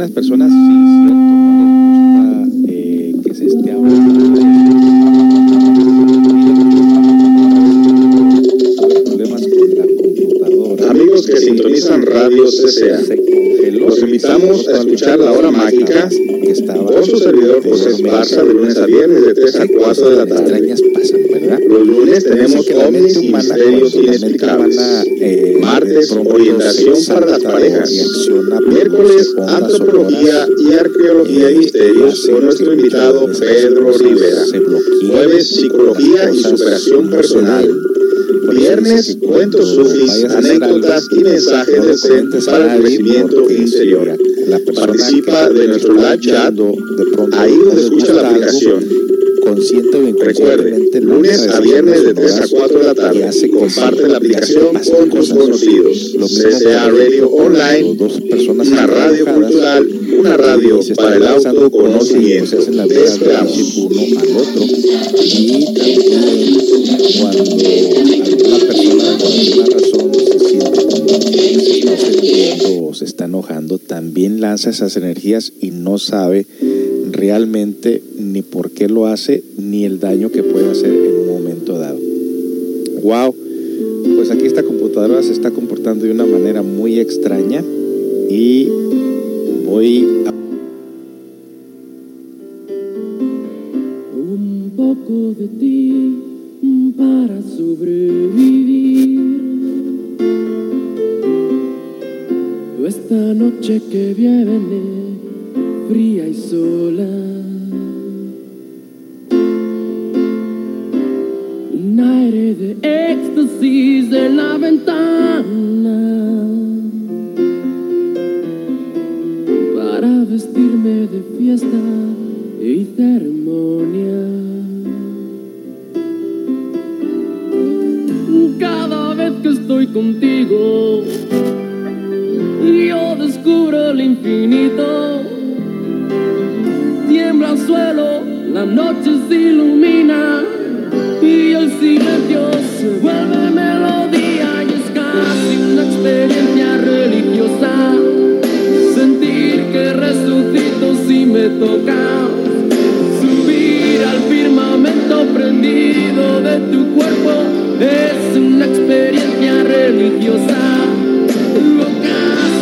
algunas personas sí, cierto, no les gusta eh, que se esté hablando de problemas con la computadora. Amigos que sintonizan Radio CCA, los invitamos a escuchar La Hora Mágica con su servidor José Esparza de lunes a viernes de 3 a 4 de la tarde. extrañas pasan, ¿verdad? Los lunes tenemos Dicen que la mente y humana, la mente inexplicables. humana, eh, Martes, orientación para las parejas. Miércoles, antropología y arqueología y eh, misterios con nuestro invitado Pedro Rivera. Jueves, psicología y superación personal. Viernes, cuentos sufis, anécdotas y mensajes del a para el crecimiento interior. Participa de nuestro live chat, ahí no donde le escucha la aplicación. Consciente o Recuerde, lunes a viernes de ondas 3 a sonoras 4 de la y tarde. que Comparte la aplicación con tus conocidos. CCA Radio Online, dos personas una radio cultural, una radio y para el y autoconocimiento. Te vidas esperamos. uno al otro y también cuando alguna persona por alguna razón se siente se está enojando también lanza esas energías y no sabe realmente ni por qué lo hace ni el daño que puede hacer en un momento dado wow pues aquí esta computadora se está comportando de una manera muy extraña y voy a Un poco de ti para sobrevivir. Esta noche que viene, vestirme de fiesta y ceremonia. Cada vez que estoy contigo, yo descubro el infinito. Tiembla el suelo, la noche se ilumina experiencia religiosa o casi una experiencia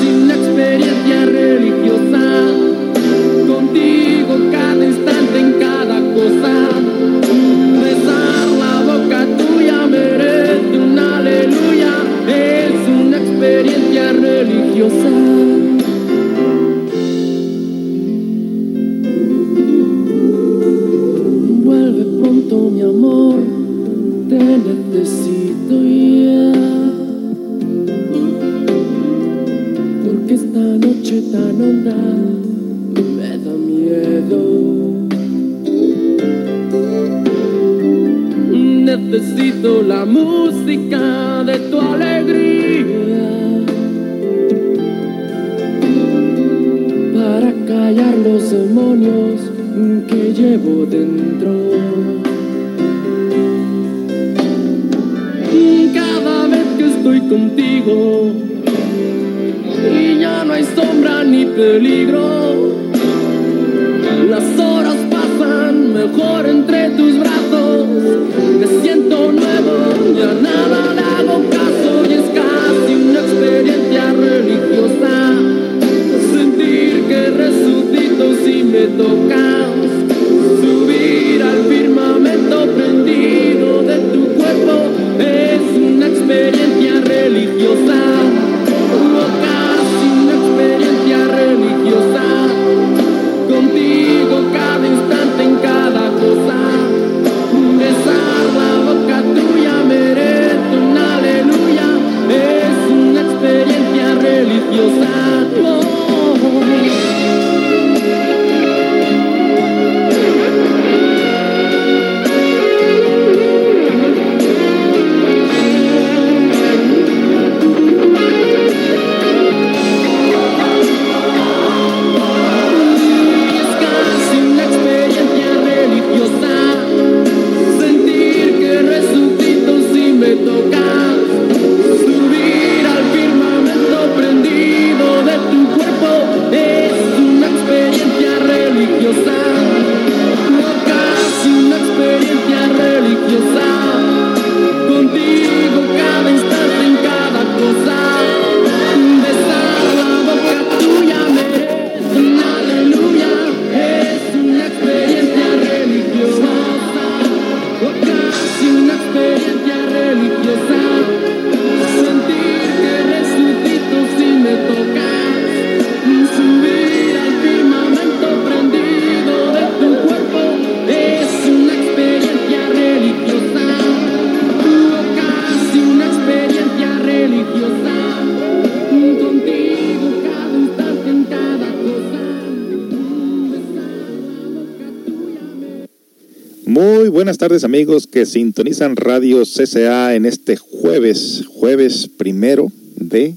tardes amigos que sintonizan Radio CCA en este jueves, jueves primero de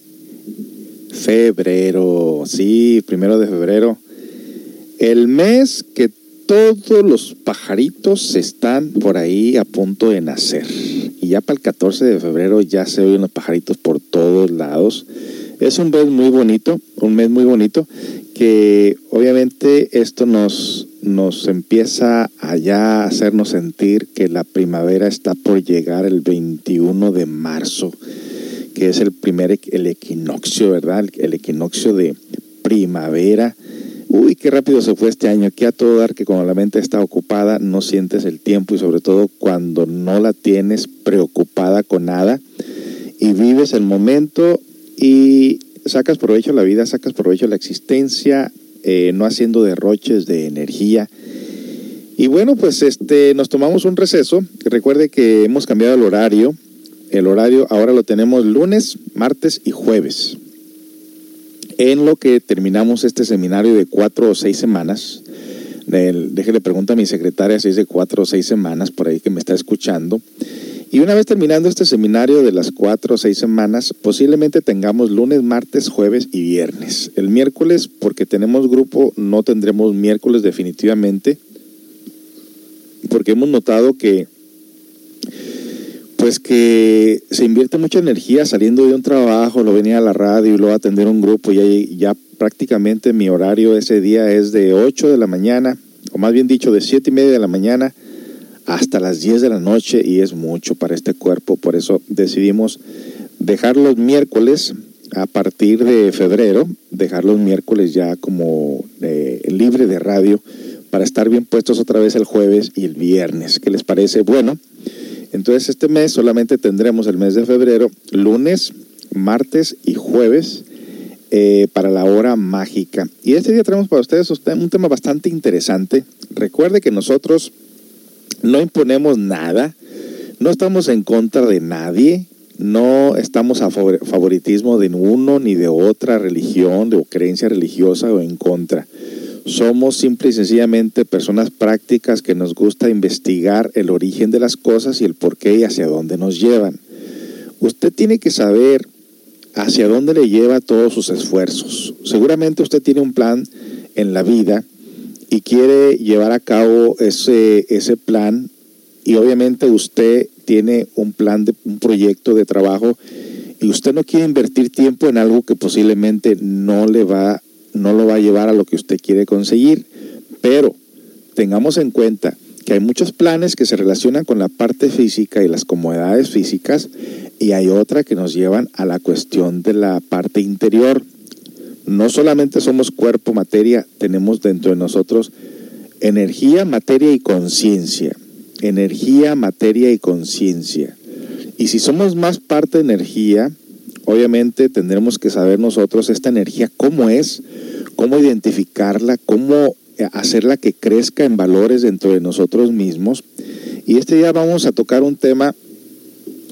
febrero. Sí, primero de febrero. El mes que todos los pajaritos están por ahí a punto de nacer. Y ya para el 14 de febrero ya se oyen los pajaritos por todos lados. Es un mes muy bonito, un mes muy bonito que obviamente esto nos, nos empieza allá a hacernos sentir que la primavera está por llegar el 21 de marzo, que es el primer el equinoccio, ¿verdad? El, equinoccio de primavera. Uy, qué rápido se fue este año. Aquí a todo dar que cuando la mente está ocupada no sientes el tiempo y sobre todo cuando no la tienes preocupada con nada y vives el momento y sacas provecho de la vida, sacas provecho de la existencia, eh, no haciendo derroches de energía. Y bueno, pues este, nos tomamos un receso. Recuerde que hemos cambiado el horario. El horario ahora lo tenemos lunes, martes y jueves. En lo que terminamos este seminario de cuatro o seis semanas, déjele pregunta a mi secretaria si es de cuatro o seis semanas por ahí que me está escuchando. Y una vez terminando este seminario de las cuatro o seis semanas, posiblemente tengamos lunes, martes, jueves y viernes. El miércoles, porque tenemos grupo, no tendremos miércoles definitivamente, porque hemos notado que pues que se invierte mucha energía saliendo de un trabajo, lo venía a la radio y luego atender un grupo y ya, prácticamente mi horario ese día es de 8 de la mañana, o más bien dicho de siete y media de la mañana hasta las 10 de la noche y es mucho para este cuerpo, por eso decidimos dejar los miércoles a partir de febrero, dejar los miércoles ya como eh, libre de radio para estar bien puestos otra vez el jueves y el viernes. ¿Qué les parece? Bueno, entonces este mes solamente tendremos el mes de febrero, lunes, martes y jueves eh, para la hora mágica. Y este día tenemos para ustedes un tema bastante interesante. Recuerde que nosotros no imponemos nada, no estamos en contra de nadie, no estamos a favoritismo de uno ni de otra religión o creencia religiosa o en contra. Somos simple y sencillamente personas prácticas que nos gusta investigar el origen de las cosas y el por qué y hacia dónde nos llevan. Usted tiene que saber hacia dónde le lleva todos sus esfuerzos. Seguramente usted tiene un plan en la vida y quiere llevar a cabo ese, ese plan y obviamente usted tiene un plan, de, un proyecto de trabajo y usted no quiere invertir tiempo en algo que posiblemente no le va, no lo va a llevar a lo que usted quiere conseguir. Pero tengamos en cuenta que hay muchos planes que se relacionan con la parte física y las comodidades físicas y hay otra que nos llevan a la cuestión de la parte interior no solamente somos cuerpo, materia, tenemos dentro de nosotros energía, materia y conciencia. Energía, materia y conciencia. Y si somos más parte de energía, obviamente tendremos que saber nosotros esta energía cómo es, cómo identificarla, cómo hacerla que crezca en valores dentro de nosotros mismos. Y este día vamos a tocar un tema,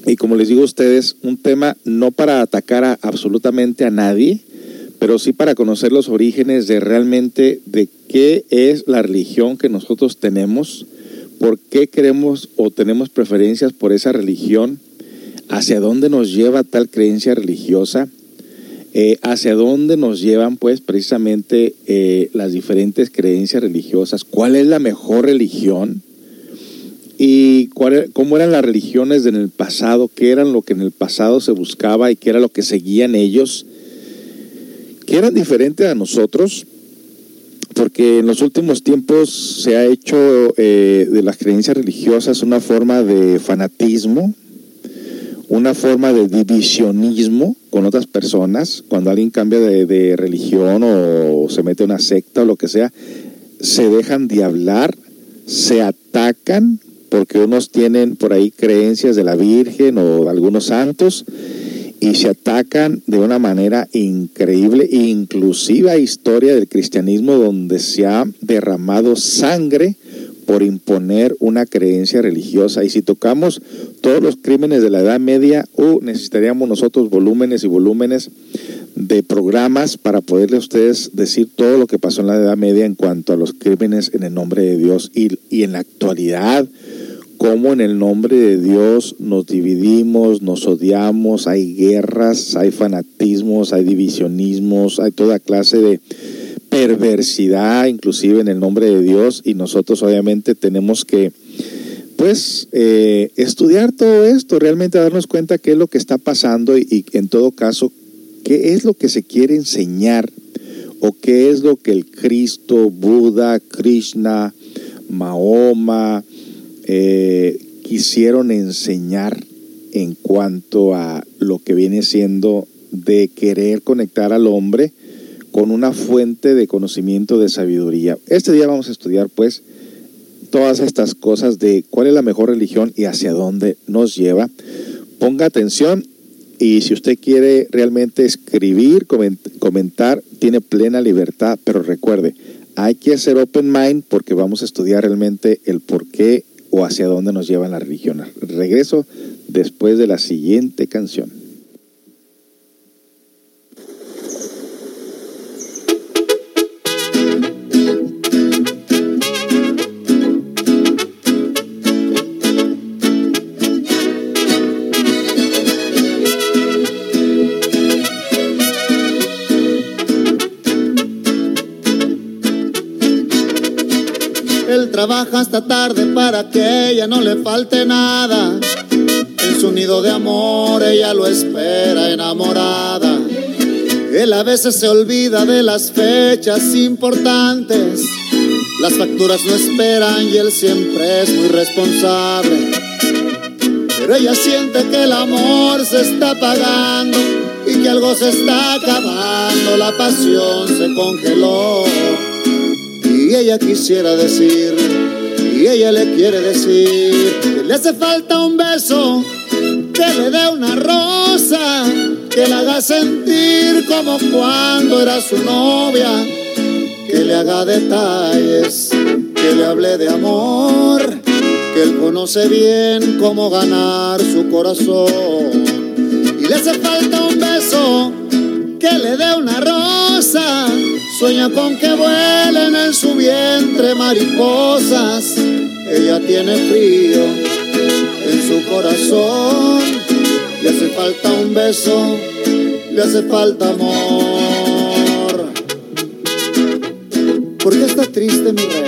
y como les digo a ustedes, un tema no para atacar a absolutamente a nadie, pero sí para conocer los orígenes de realmente de qué es la religión que nosotros tenemos, por qué queremos o tenemos preferencias por esa religión, hacia dónde nos lleva tal creencia religiosa, eh, hacia dónde nos llevan pues precisamente eh, las diferentes creencias religiosas, cuál es la mejor religión y cuál, cómo eran las religiones en el pasado, qué eran lo que en el pasado se buscaba y qué era lo que seguían ellos que eran diferentes a nosotros, porque en los últimos tiempos se ha hecho eh, de las creencias religiosas una forma de fanatismo, una forma de divisionismo con otras personas. Cuando alguien cambia de, religión o se mete a una secta o lo que sea, se dejan de hablar, se atacan porque unos tienen por ahí creencias de la Virgen o de algunos santos y se atacan de una manera increíble, inclusive hay historia del cristianismo donde se ha derramado sangre por imponer una creencia religiosa. Y si tocamos todos los crímenes de la Edad Media, uh, necesitaríamos nosotros volúmenes y volúmenes de programas para poderle a ustedes decir todo lo que pasó en la Edad Media en cuanto a los crímenes en el nombre de Dios y, y en la actualidad cómo en el nombre de Dios nos dividimos, nos odiamos, hay guerras, hay fanatismos, hay divisionismos, hay toda clase de perversidad, inclusive en el nombre de Dios, y nosotros obviamente tenemos que, pues, eh, estudiar todo esto, realmente darnos cuenta qué es lo que está pasando y, y en todo caso, qué es lo que se quiere enseñar o qué es lo que el Cristo, Buda, Krishna, Mahoma, eh, quisieron enseñar en cuanto a lo que viene siendo de querer conectar al hombre con una fuente de conocimiento de sabiduría. Este día vamos a estudiar pues todas estas cosas de cuál es la mejor religión y hacia dónde nos lleva. Ponga atención y si usted quiere realmente escribir, comentar, tiene plena libertad, pero recuerde, hay que hacer open mind porque vamos a estudiar realmente el por qué o hacia dónde nos lleva la religión. Regreso después de la siguiente canción. Trabaja hasta tarde para que ella no le falte nada. En su nido de amor ella lo espera enamorada. Él a veces se olvida de las fechas importantes. Las facturas no esperan y él siempre es muy responsable. Pero ella siente que el amor se está apagando y que algo se está acabando. La pasión se congeló y ella quisiera decir, ella le quiere decir, que le hace falta un beso, que le dé una rosa, que la haga sentir como cuando era su novia, que le haga detalles, que le hable de amor, que él conoce bien cómo ganar su corazón. Y le hace falta un beso, que le dé una rosa Sueña con que vuelen en su vientre mariposas. Ella tiene frío en su corazón. Le hace falta un beso, le hace falta amor. ¿Por qué está triste mi reina?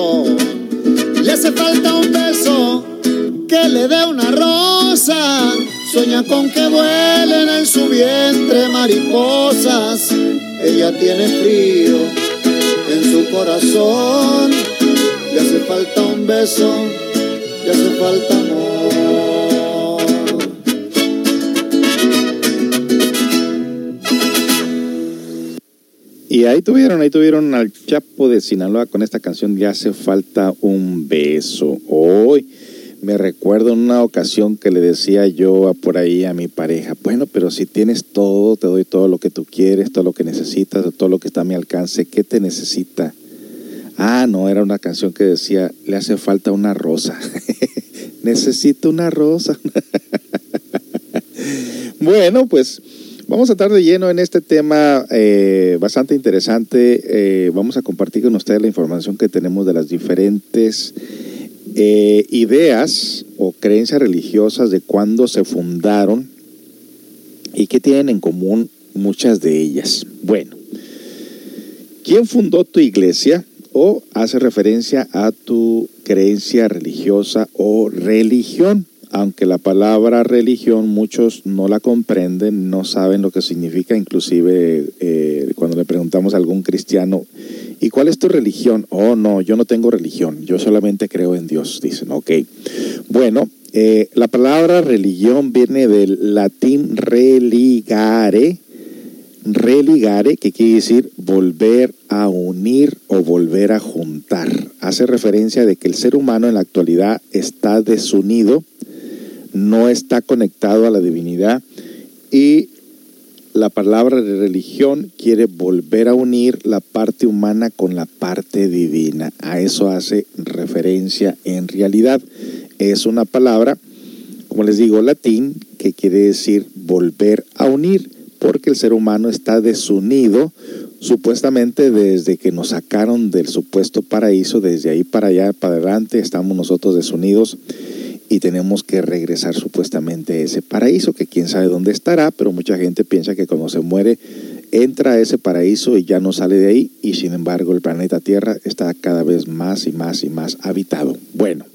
Le hace falta un beso que le dé una rosa. Sueña con que vuelen en su vientre mariposas. Ella tiene frío en su corazón. Le hace falta un beso, le hace falta amor. Ahí tuvieron, ahí tuvieron al Chapo de Sinaloa con esta canción Ya hace falta un beso. Hoy me recuerdo en una ocasión que le decía yo por ahí a mi pareja, bueno, pero si tienes todo, te doy todo lo que tú quieres, todo lo que necesitas, todo lo que está a mi alcance, ¿qué te necesita? Ah, no, era una canción que decía, le hace falta una rosa. Necesito una rosa. bueno, pues Vamos a estar de lleno en este tema eh, bastante interesante. Eh, vamos a compartir con ustedes la información que tenemos de las diferentes eh, ideas o creencias religiosas de cuándo se fundaron y qué tienen en común muchas de ellas. Bueno, ¿quién fundó tu iglesia? O hace referencia a tu creencia religiosa o religión aunque la palabra religión muchos no la comprenden, no saben lo que significa, inclusive eh, cuando le preguntamos a algún cristiano, ¿Y cuál es tu religión? Oh, no, yo no tengo religión, yo solamente creo en Dios, dicen. Ok. Bueno, eh, la palabra religión viene del latín religare, religare, que quiere decir volver a unir o volver a juntar. Hace referencia de que el ser humano en la actualidad está desunido, no está conectado a la divinidad y la palabra de religión quiere volver a unir la parte humana con la parte divina. A eso hace referencia en realidad. Es una palabra, como les digo, latín, que quiere decir volver a unir, porque el ser humano está desunido supuestamente desde que nos sacaron del supuesto paraíso, desde ahí para allá, para adelante, estamos nosotros desunidos y tenemos que regresar supuestamente a ese paraíso, que quién sabe dónde estará, pero mucha gente piensa que cuando se muere entra a ese paraíso y ya no sale de ahí, y sin embargo el planeta Tierra está cada vez más y más y más habitado. Bueno,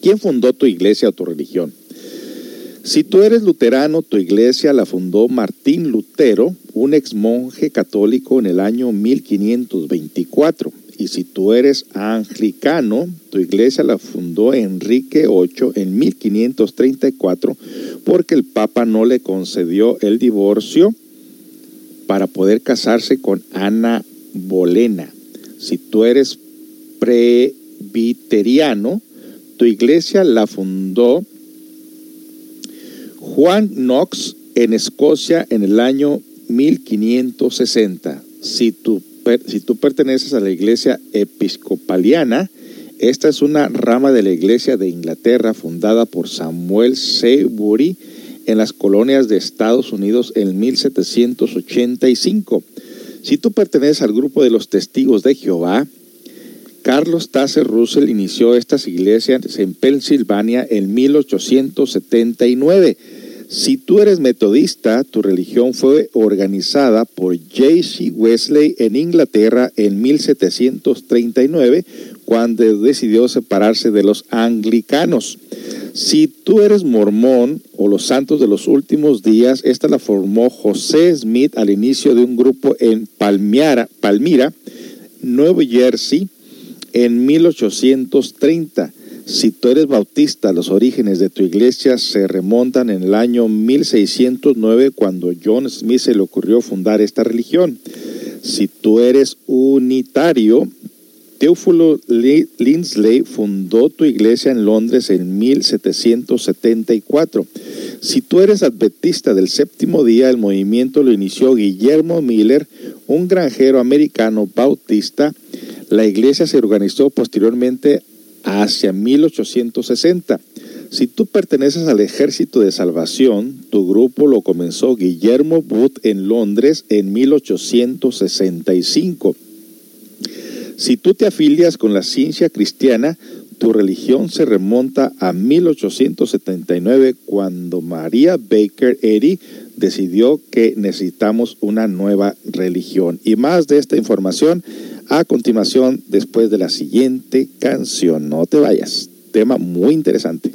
¿quién fundó tu iglesia o tu religión? Si tú eres luterano, tu iglesia la fundó Martín Lutero, un ex monje católico en el año 1524. Y si tú eres anglicano, tu iglesia la fundó Enrique VIII en 1534 porque el Papa no le concedió el divorcio para poder casarse con Ana Bolena. Si tú eres presbiteriano, tu iglesia la fundó Juan Knox en Escocia en el año 1560. Si tu si tú perteneces a la iglesia episcopaliana, esta es una rama de la iglesia de Inglaterra fundada por Samuel Seybury en las colonias de Estados Unidos en 1785. Si tú perteneces al grupo de los testigos de Jehová, Carlos Tasser Russell inició estas iglesias en Pensilvania en 1879 si tú eres metodista, tu religión fue organizada por J.C. Wesley en Inglaterra en 1739, cuando decidió separarse de los anglicanos. Si tú eres mormón o los santos de los últimos días, esta la formó José Smith al inicio de un grupo en Palmira, Palmira Nueva Jersey, en 1830. Si tú eres bautista, los orígenes de tu iglesia se remontan en el año 1609 cuando John Smith se le ocurrió fundar esta religión. Si tú eres unitario, Teófilo Lindsley fundó tu iglesia en Londres en 1774. Si tú eres adventista del séptimo día, el movimiento lo inició Guillermo Miller, un granjero americano bautista. La iglesia se organizó posteriormente hacia 1860. Si tú perteneces al Ejército de Salvación, tu grupo lo comenzó Guillermo Booth en Londres en 1865. Si tú te afilias con la ciencia cristiana, tu religión se remonta a 1879 cuando María Baker Eddy decidió que necesitamos una nueva religión. Y más de esta información a continuación después de la siguiente canción. No te vayas. Tema muy interesante.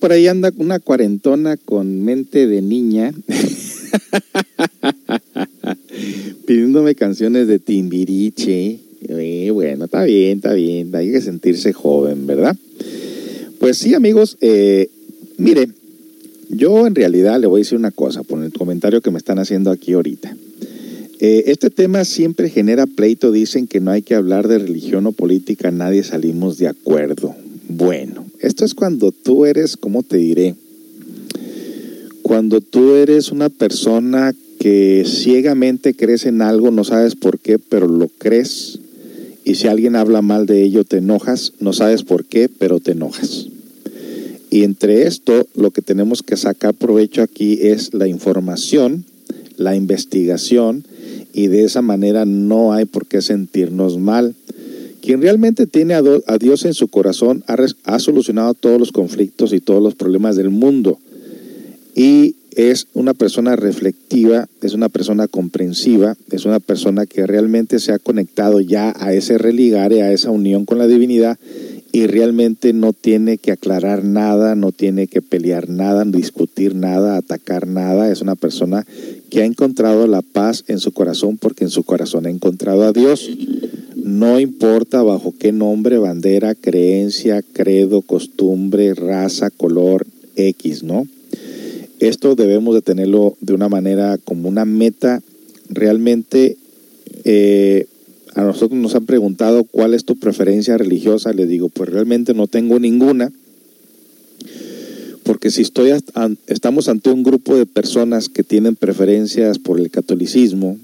Por ahí, anda una cuarentona con mente de niña. Pidiéndome canciones de Timbiriche. Eh, bueno, está bien, está bien. Hay que sentirse joven, ¿verdad? Pues sí, amigos. Eh, mire, yo en realidad le voy a decir una cosa por el comentario que me están haciendo aquí ahorita. Eh, este tema siempre genera pleito. Dicen que no hay que hablar de religión o política. Nadie salimos de acuerdo. Bueno, esto es cuando tú eres, ¿cómo te diré? Cuando tú eres una persona que ciegamente crees en algo, no sabes por qué, pero lo crees. Y si alguien habla mal de ello, te enojas, no sabes por qué, pero te enojas. Y entre esto, lo que tenemos que sacar provecho aquí es la información, la investigación, y de esa manera no hay por qué sentirnos mal. Quien realmente tiene a, Dios en su corazón ha, ha solucionado todos los conflictos y todos los problemas del mundo. Y es una persona reflectiva, es una persona comprensiva, es una persona que realmente se ha conectado ya a ese religare, a esa unión con la divinidad y realmente no tiene que aclarar nada, no tiene que pelear nada, discutir nada, atacar nada. Es una persona que ha encontrado la paz en su corazón porque en su corazón ha encontrado a Dios. No importa bajo qué nombre, bandera, creencia, credo, costumbre, raza, color, X, ¿no? Esto debemos de tenerlo de una manera como una meta realmente eh, a nosotros nos han preguntado cuál es tu preferencia religiosa. Les digo, pues realmente no tengo ninguna. Porque si estoy estamos ante un grupo de personas que tienen preferencias por el catolicismo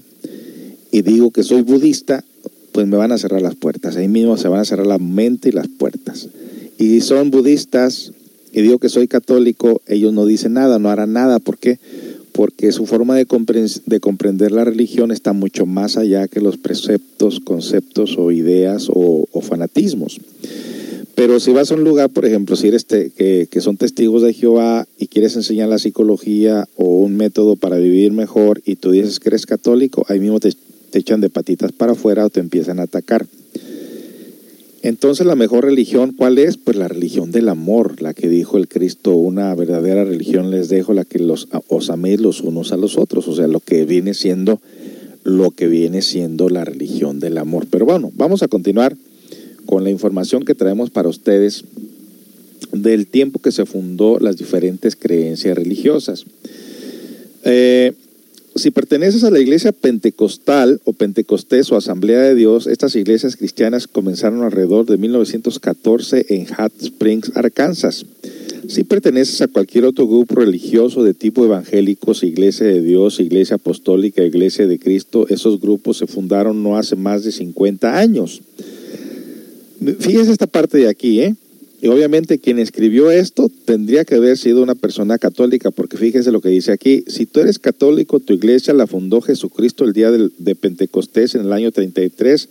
y digo que soy budista, pues me van a cerrar las puertas. Ahí mismo se van a cerrar la mente y las puertas. Y si son budistas y digo que soy católico, ellos no dicen nada, no harán nada. ¿Por qué? Porque su forma de, compren- de comprender la religión está mucho más allá que los preceptos, conceptos o ideas o, o fanatismos. Pero si vas a un lugar, por ejemplo, si eres te- que, que son testigos de Jehová y quieres enseñar la psicología o un método para vivir mejor y tú dices que eres católico, ahí mismo te, te echan de patitas para afuera o te empiezan a atacar. Entonces la mejor religión, ¿cuál es? Pues la religión del amor, la que dijo el Cristo, una verdadera religión les dejo, la que los, os améis los unos a los otros, o sea, lo que viene siendo lo que viene siendo la religión del amor. Pero bueno, vamos a continuar con la información que traemos para ustedes del tiempo que se fundó las diferentes creencias religiosas. Eh, si perteneces a la iglesia pentecostal o pentecostés o asamblea de Dios, estas iglesias cristianas comenzaron alrededor de 1914 en Hot Springs, Arkansas. Si perteneces a cualquier otro grupo religioso de tipo evangélicos, iglesia de Dios, iglesia apostólica, iglesia de Cristo, esos grupos se fundaron no hace más de 50 años. Fíjense esta parte de aquí, ¿eh? Y obviamente quien escribió esto tendría que haber sido una persona católica, porque fíjense lo que dice aquí. Si tú eres católico, tu iglesia la fundó Jesucristo el día de Pentecostés en el año 33.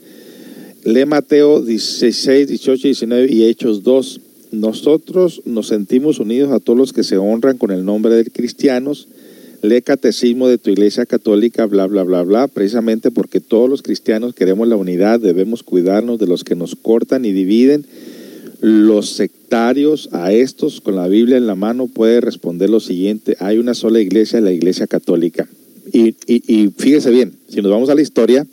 Lee Mateo 16, 18, 19 y Hechos 2. Nosotros nos sentimos unidos a todos los que se honran con el nombre de cristianos. Lee catecismo de tu iglesia católica, bla, bla, bla, bla, precisamente porque todos los cristianos queremos la unidad, debemos cuidarnos de los que nos cortan y dividen. Los sectarios a estos con la Biblia en la mano puede responder lo siguiente, hay una sola iglesia, la iglesia católica. Y, y, y fíjese bien, si nos vamos a la historia,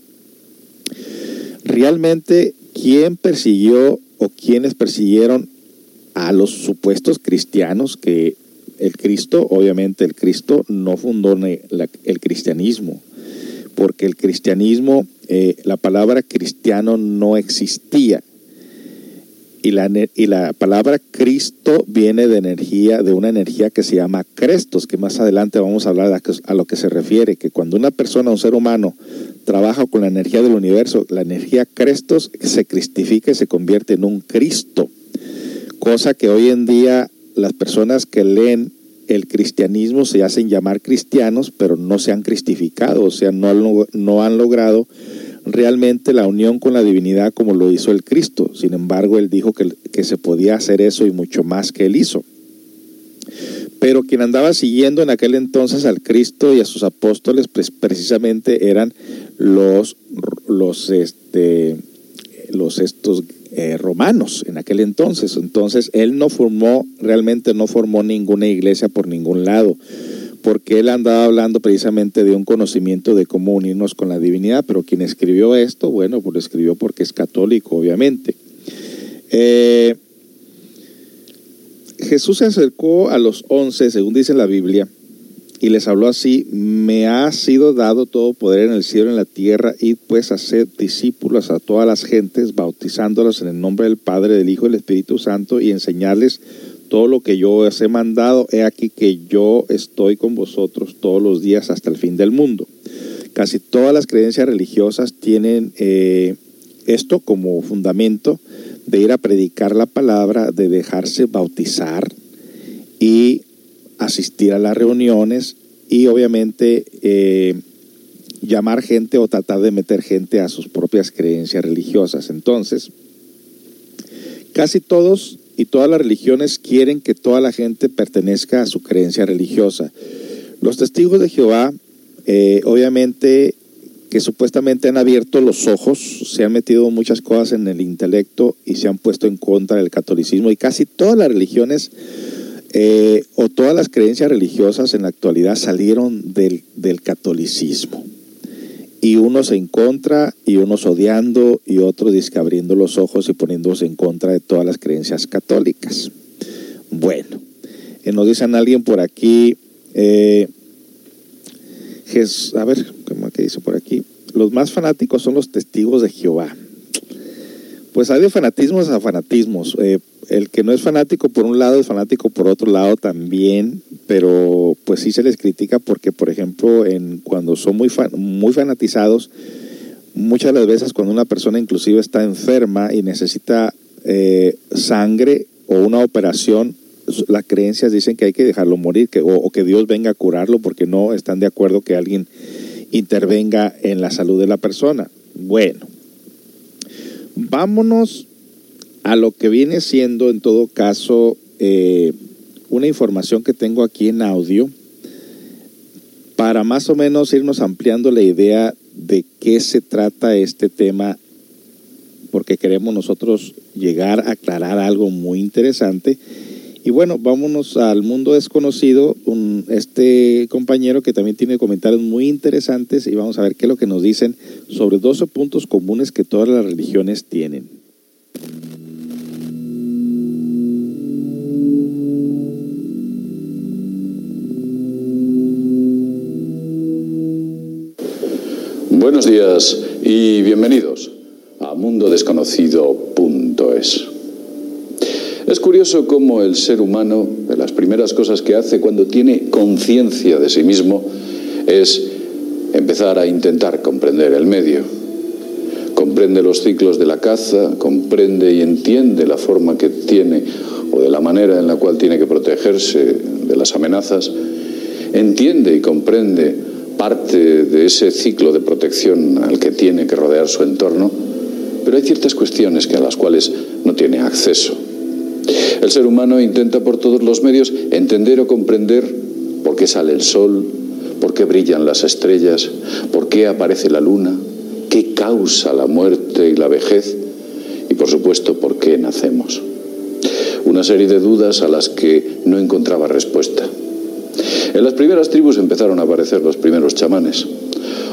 realmente quién persiguió o quiénes persiguieron a los supuestos cristianos que el Cristo, obviamente el Cristo no fundó el cristianismo, porque el cristianismo, eh, la palabra cristiano no existía. Y la, y la palabra Cristo viene de energía, de una energía que se llama Crestos, que más adelante vamos a hablar a, a lo que se refiere, que cuando una persona, un ser humano, trabaja con la energía del universo, la energía Crestos se cristifica y se convierte en un Cristo, cosa que hoy en día las personas que leen el cristianismo se hacen llamar cristianos, pero no se han cristificado, o sea, no han, no han logrado realmente la unión con la divinidad como lo hizo el Cristo. Sin embargo, él dijo que, se podía hacer eso y mucho más que él hizo. Pero quien andaba siguiendo en aquel entonces al Cristo y a sus apóstoles, precisamente eran los, los, este, los estos eh, romanos en aquel entonces. Entonces él no formó, realmente no formó ninguna iglesia por ningún lado, porque él andaba hablando precisamente de un conocimiento de cómo unirnos con la divinidad, pero quien escribió esto, bueno, pues lo escribió porque es católico, obviamente. Eh, Jesús se acercó a los once, según dice la Biblia, y les habló así, me ha sido dado todo poder en el cielo y en la tierra, y pues hacer discípulos a todas las gentes, bautizándolos en el nombre del Padre, del Hijo y del Espíritu Santo, y enseñarles todo lo que yo os he mandado. He aquí que yo estoy con vosotros todos los días hasta el fin del mundo. Casi todas las creencias religiosas tienen eh, esto como fundamento de ir a predicar la palabra, de dejarse bautizar y asistir a las reuniones y obviamente eh, llamar gente o tratar de meter gente a sus propias creencias religiosas. Entonces, casi todos y todas las religiones quieren que toda la gente pertenezca a su creencia religiosa. Los testigos de Jehová, eh, obviamente, que supuestamente han abierto los ojos, se han metido muchas cosas en el intelecto y se han puesto en contra del catolicismo y casi todas las religiones eh, o todas las creencias religiosas en la actualidad salieron del, del catolicismo. Y unos en contra, y unos odiando, y otros abriendo los ojos y poniéndose en contra de todas las creencias católicas. Bueno, eh, nos dicen alguien por aquí, eh, a ver, ¿cómo que dice por aquí? Los más fanáticos son los testigos de Jehová. Pues hay de fanatismos a fanatismos. Eh, el que no es fanático por un lado es fanático por otro lado también, pero pues sí se les critica porque, por ejemplo, en, cuando son muy, muy fanatizados, muchas de las veces cuando una persona inclusive está enferma y necesita eh, sangre o una operación, las creencias dicen que hay que dejarlo morir que, o, que Dios venga a curarlo porque no están de acuerdo que alguien intervenga en la salud de la persona. Bueno, vámonos a lo que viene siendo en todo caso eh, una información que tengo aquí en audio para más o menos irnos ampliando la idea de qué se trata este tema porque queremos nosotros llegar a aclarar algo muy interesante. Y bueno, vámonos al mundo desconocido, este compañero que también tiene comentarios muy interesantes y vamos a ver qué es lo que nos dicen sobre 12 puntos comunes que todas las religiones tienen. Buenos días y bienvenidos a mundodesconocido.es. Es curioso cómo el ser humano, de las primeras cosas que hace cuando tiene conciencia de sí mismo, es empezar a intentar comprender el medio. Comprende los ciclos de la caza, comprende y entiende la forma que tiene o de la manera en la cual tiene que protegerse de las amenazas, entiende y comprende parte de ese ciclo de protección al que tiene que rodear su entorno, pero hay ciertas cuestiones que a las cuales no tiene acceso. El ser humano intenta por todos los medios entender o comprender por qué sale el sol, por qué brillan las estrellas, por qué aparece la luna, qué causa la muerte y la vejez y por supuesto por qué nacemos. Una serie de dudas a las que no encontraba respuesta. En las primeras tribus empezaron a aparecer los primeros chamanes,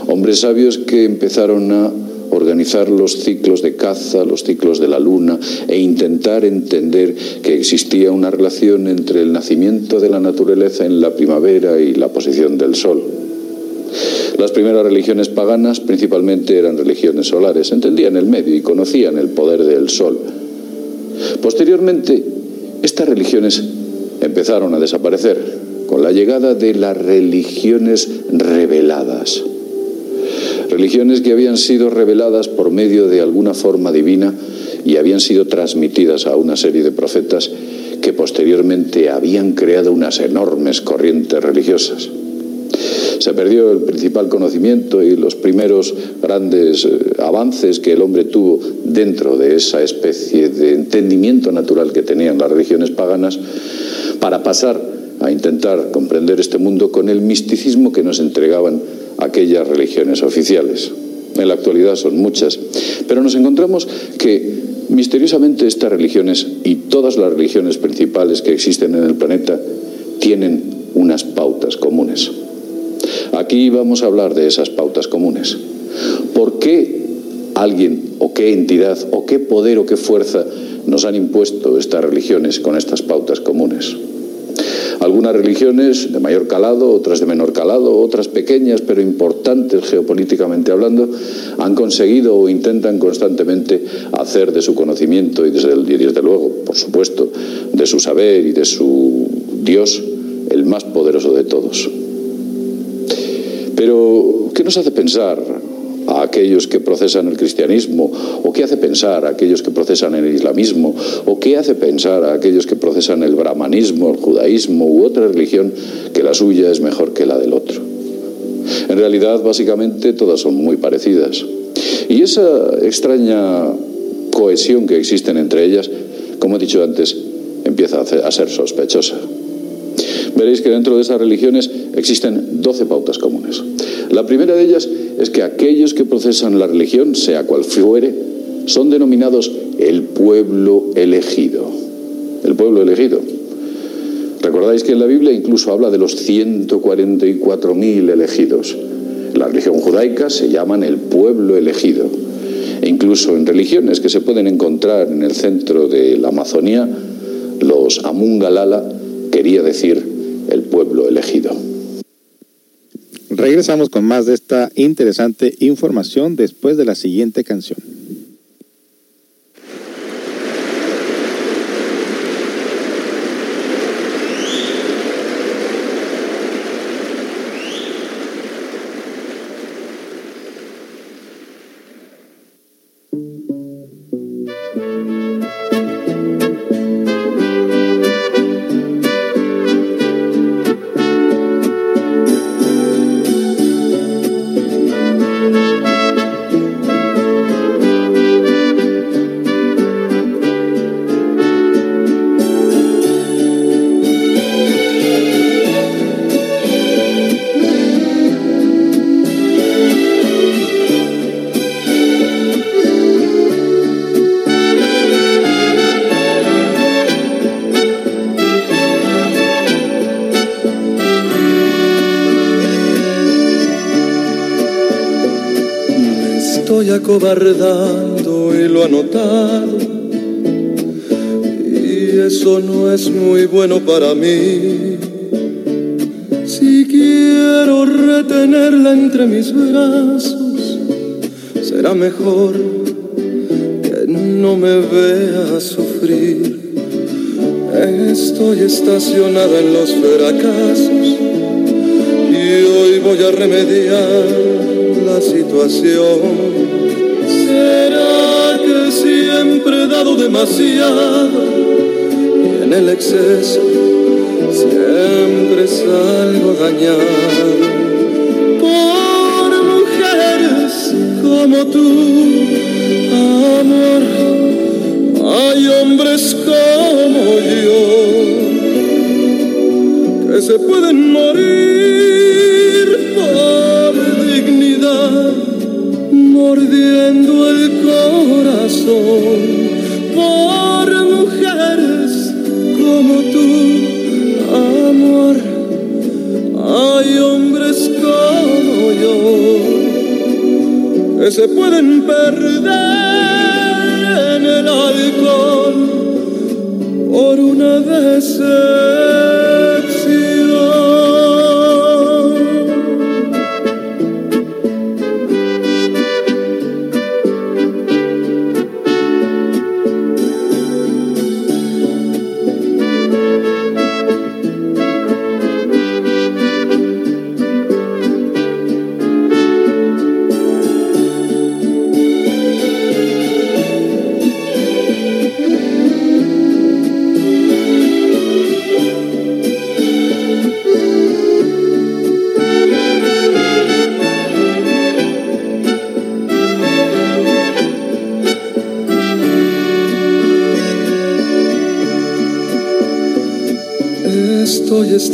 hombres sabios que empezaron a organizar los ciclos de caza, los ciclos de la luna e intentar entender que existía una relación entre el nacimiento de la naturaleza en la primavera y la posición del sol. Las primeras religiones paganas principalmente eran religiones solares, entendían el medio y conocían el poder del sol. Posteriormente, estas religiones empezaron a desaparecer con la llegada de las religiones reveladas religiones que habían sido reveladas por medio de alguna forma divina y habían sido transmitidas a una serie de profetas que posteriormente habían creado unas enormes corrientes religiosas. Se perdió el principal conocimiento y los primeros grandes eh, avances que el hombre tuvo dentro de esa especie de entendimiento natural que tenían las religiones paganas para pasar a intentar comprender este mundo con el misticismo que nos entregaban aquellas religiones oficiales. En la actualidad son muchas, pero nos encontramos que misteriosamente estas religiones y todas las religiones principales que existen en el planeta tienen unas pautas comunes. Aquí vamos a hablar de esas pautas comunes. ¿Por qué alguien o qué entidad o qué poder o qué fuerza nos han impuesto estas religiones con estas pautas comunes? Algunas religiones de mayor calado, otras de menor calado, otras pequeñas pero importantes geopolíticamente hablando, han conseguido o intentan constantemente hacer de su conocimiento y desde, y desde luego, por supuesto, de su saber y de su Dios el más poderoso de todos. Pero, ¿qué nos hace pensar a aquellos que procesan el cristianismo? ¿O qué hace pensar a aquellos que procesan el islamismo? ¿O qué hace pensar a aquellos que procesan el brahmanismo, el judaísmo u otra religión que la suya es mejor que la del otro? En realidad, básicamente, todas son muy parecidas. Y esa extraña cohesión que existen entre ellas, como he dicho antes, empieza a ser sospechosa. Veréis que dentro de esas religiones existen doce pautas comunes. La primera de ellas es que aquellos que procesan la religión, sea cual fuere, son denominados el pueblo elegido. El pueblo elegido. Recordáis que en la Biblia incluso habla de los 144.000 elegidos. En la religión judaica se llaman el pueblo elegido. E incluso en religiones que se pueden encontrar en el centro de la Amazonía, los Amungalala quería decir el pueblo elegido. Regresamos con más de esta interesante información después de la siguiente canción. Acobardando y lo ha notado. Y eso no es muy bueno para mí. Si quiero retenerla entre mis brazos, será mejor que no me vea sufrir. Estoy estacionada en los fracasos y hoy voy a remediar la situación demasiado. Y en el exceso siempre salgo dañado. Por mujeres como tú, amor, hay hombres como yo que se pueden morir por dignidad mordiendo el corazón. Se pueden perder en el alcohol por una decepción.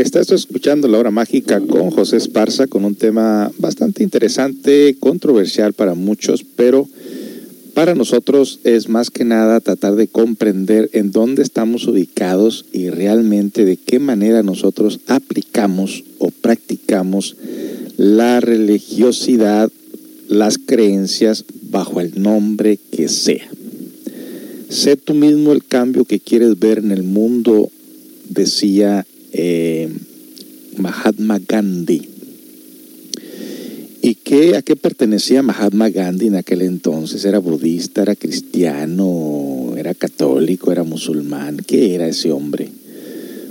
Estás escuchando La Hora Mágica con José Esparza con un tema bastante interesante, controversial para muchos, pero para nosotros es más que nada tratar de comprender en dónde estamos ubicados y realmente de qué manera nosotros aplicamos o practicamos la religiosidad, las creencias bajo el nombre que sea. Sé tú mismo el cambio que quieres ver en el mundo, decía eh, Mahatma Gandhi. ¿Y qué, a qué pertenecía Mahatma Gandhi en aquel entonces? ¿Era budista, era cristiano, era católico, era musulmán? ¿Qué era ese hombre?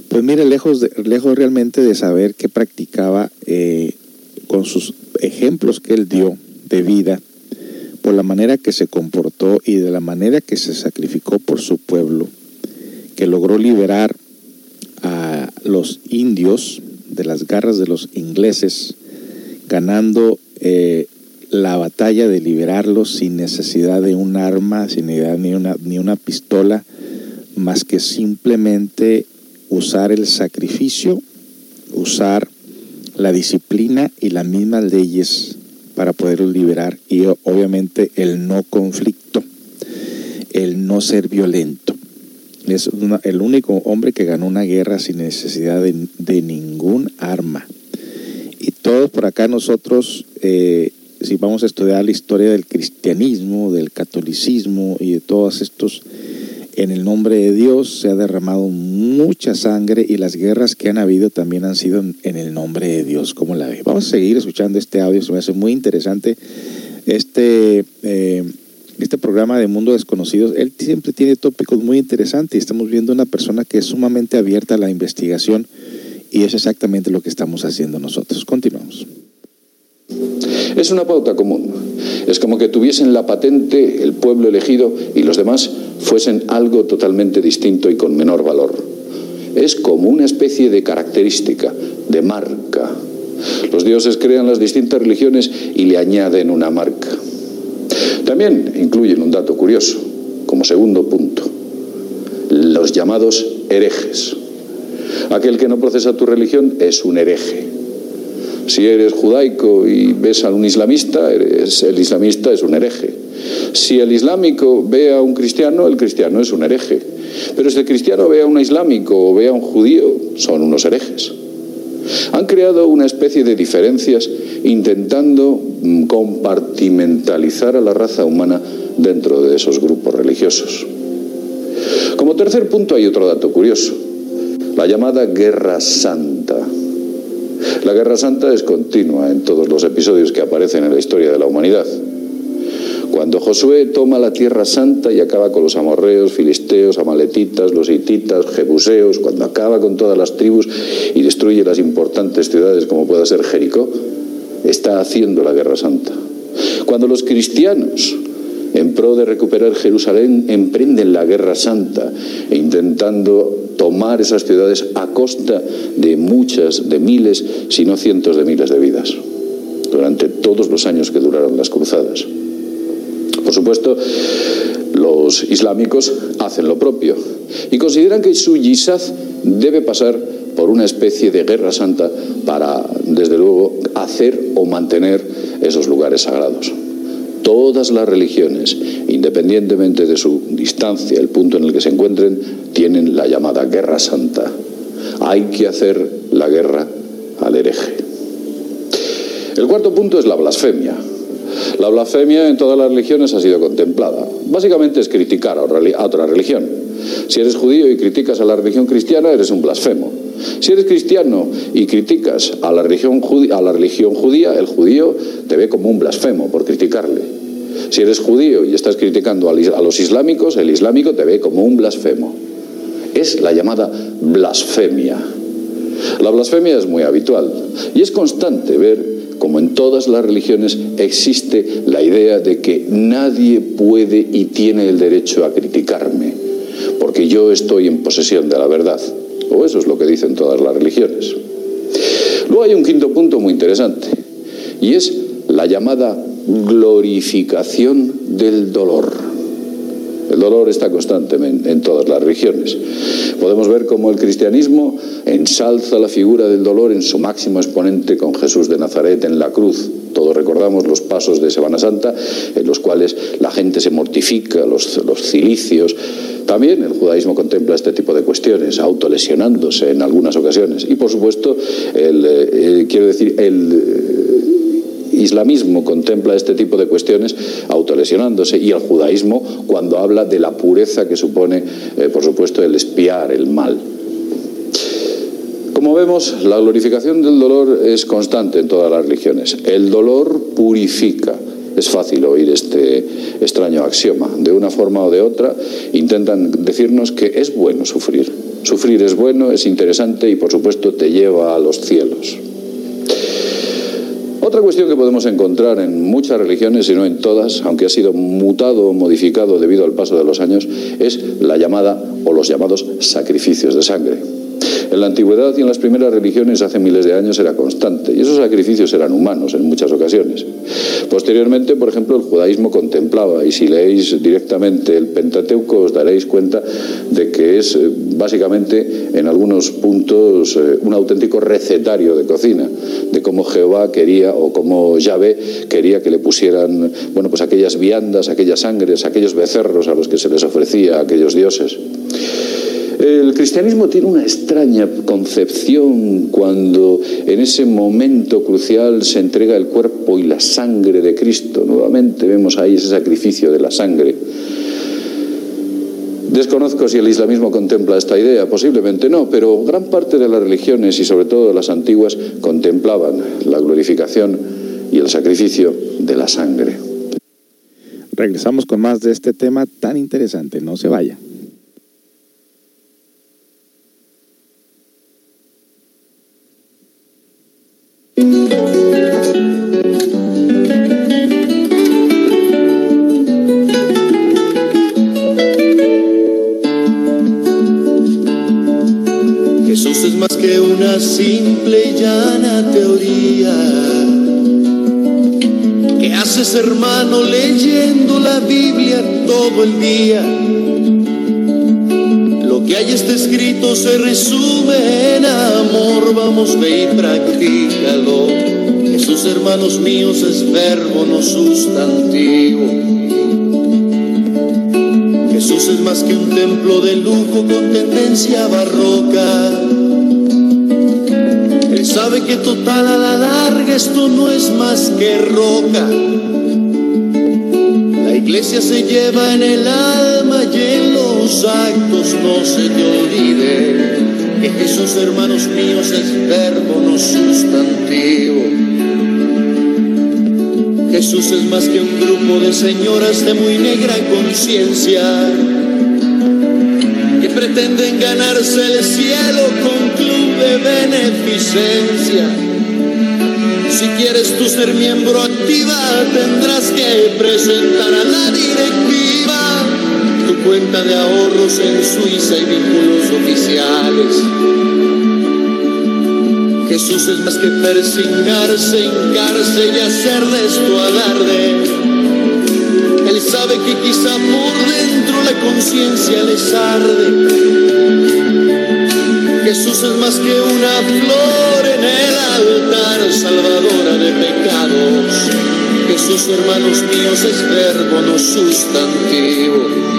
Pues mire, lejos, de, lejos realmente de saber qué practicaba eh, con sus ejemplos que él dio de vida, por la manera que se comportó y de la manera que se sacrificó por su pueblo, que logró liberar a los indios de las garras de los ingleses, ganando eh, la batalla de liberarlos sin necesidad de un arma, sin necesidad ni una, ni una pistola, más que simplemente usar el sacrificio, usar la disciplina y las mismas leyes para poderlos liberar y obviamente el no conflicto, el no ser violento. Es una, el único hombre que ganó una guerra sin necesidad de, de ningún arma. Todos por acá nosotros, eh, si vamos a estudiar la historia del cristianismo, del catolicismo y de todos estos, en el nombre de Dios se ha derramado mucha sangre y las guerras que han habido también han sido en, en el nombre de Dios, como la ve. Vamos a seguir escuchando este audio, se me hace muy interesante este... Eh, este programa de Mundo Desconocidos, él siempre tiene tópicos muy interesantes y estamos viendo una persona que es sumamente abierta a la investigación y es exactamente lo que estamos haciendo nosotros. Continuamos. Es una pauta común. Es como que tuviesen la patente el pueblo elegido y los demás fuesen algo totalmente distinto y con menor valor. Es como una especie de característica, de marca. Los dioses crean las distintas religiones y le añaden una marca. También incluyen un dato curioso, como segundo punto, los llamados herejes. Aquel que no procesa tu religión es un hereje. Si eres judaico y ves a un islamista, eres, el islamista es un hereje. Si el islámico ve a un cristiano, el cristiano es un hereje. Pero si el cristiano ve a un islámico o ve a un judío, son unos herejes. Han creado una especie de diferencias intentando mm, compartimentalizar a la raza humana dentro de esos grupos religiosos. Como tercer punto hay otro dato curioso, la llamada Guerra Santa. La Guerra Santa es continua en todos los episodios que aparecen en la historia de la humanidad. Cuando Josué toma la tierra santa y acaba con los amorreos, filisteos, amaletitas, los hititas, jebuseos, cuando acaba con todas las tribus y destruye las importantes ciudades como pueda ser Jericó, está haciendo la guerra santa. Cuando los cristianos, en pro de recuperar Jerusalén, emprenden la guerra santa, e intentando tomar esas ciudades a costa de muchas, de miles, si no cientos de miles de vidas, durante todos los años que duraron las cruzadas. Por supuesto, los islámicos hacen lo propio y consideran que su yisad debe pasar por una especie de guerra santa para, desde luego, hacer o mantener esos lugares sagrados. Todas las religiones, independientemente de su distancia, el punto en el que se encuentren, tienen la llamada guerra santa. Hay que hacer la guerra al hereje. El cuarto punto es la blasfemia. La blasfemia en todas las religiones ha sido contemplada. Básicamente es criticar a otra religión. Si eres judío y criticas a la religión cristiana, eres un blasfemo. Si eres cristiano y criticas a la religión judía, a la religión judía el judío te ve como un blasfemo por criticarle. Si eres judío y estás criticando a los islámicos, el islámico te ve como un blasfemo. Es la llamada blasfemia. La blasfemia es muy habitual y es constante ver como en todas las religiones, existe la idea de que nadie puede y tiene el derecho a criticarme, porque yo estoy en posesión de la verdad. O eso es lo que dicen todas las religiones. Luego hay un quinto punto muy interesante, y es la llamada glorificación del dolor. El dolor está constantemente en todas las religiones. Podemos ver cómo el cristianismo ensalza la figura del dolor en su máximo exponente con Jesús de Nazaret en la cruz. Todos recordamos los pasos de Semana Santa en los cuales la gente se mortifica, los, los cilicios. También el judaísmo contempla este tipo de cuestiones, autolesionándose en algunas ocasiones. Y por supuesto, el, eh, quiero decir, el islamismo contempla este tipo de cuestiones autolesionándose y el judaísmo cuando habla de la pureza que supone, eh, por supuesto, el espiar el mal. Como vemos, la glorificación del dolor es constante en todas las religiones. El dolor purifica. Es fácil oír este extraño axioma. De una forma o de otra intentan decirnos que es bueno sufrir. Sufrir es bueno, es interesante y por supuesto te lleva a los cielos. Otra cuestión que podemos encontrar en muchas religiones, y no en todas, aunque ha sido mutado o modificado debido al paso de los años, es la llamada o los llamados sacrificios de sangre. En la antigüedad y en las primeras religiones hace miles de años era constante y esos sacrificios eran humanos en muchas ocasiones. Posteriormente, por ejemplo, el judaísmo contemplaba, y si leéis directamente el Pentateuco os daréis cuenta de que es eh, básicamente en algunos puntos eh, un auténtico recetario de cocina, de cómo Jehová quería o cómo Yahvé quería que le pusieran, bueno, pues aquellas viandas, aquellas sangres, aquellos becerros a los que se les ofrecía a aquellos dioses. El cristianismo tiene una extraña concepción cuando en ese momento crucial se entrega el cuerpo y la sangre de Cristo. Nuevamente vemos ahí ese sacrificio de la sangre. Desconozco si el islamismo contempla esta idea, posiblemente no, pero gran parte de las religiones y sobre todo las antiguas contemplaban la glorificación y el sacrificio de la sangre. Regresamos con más de este tema tan interesante, no se vaya. ¿Qué haces hermano leyendo la Biblia todo el día? Lo que hay está escrito se resume en amor, vamos ve y practícalo. Jesús, hermanos míos, es verbo, no sustantivo. Jesús es más que un templo de lujo con tendencia barroca. Él sabe que total a la larga esto no es más que roca. Iglesia se lleva en el alma y en los actos no se te olvide que Jesús, hermanos míos, es verbo, no sustantivo. Jesús es más que un grupo de señoras de muy negra conciencia que pretenden ganarse el cielo con club de beneficencia. Si quieres tú ser miembro activa, tendrás que presentar a la directiva tu cuenta de ahorros en Suiza y vínculos oficiales. Jesús es más que persingarse, hincarse y hacer de esto alarde. Él sabe que quizá por dentro la conciencia les arde. Jesús es más que una flor el altar, salvadora de pecados. Jesús, hermanos míos, es verbo, no sustantivo.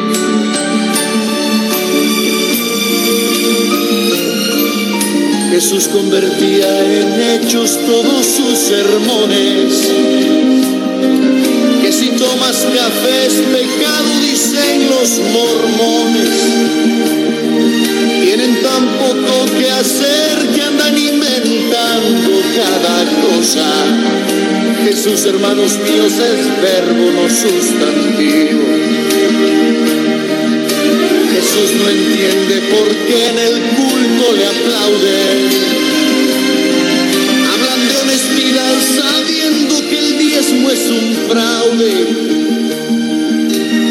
Jesús convertía en hechos todos sus sermones. Que si tomas café es pecado, dicen Jesús, hermanos míos, es verbo, no sustantivo. Jesús no entiende por qué en el culto le aplauden. Hablan de honestidad sabiendo que el diezmo es un fraude.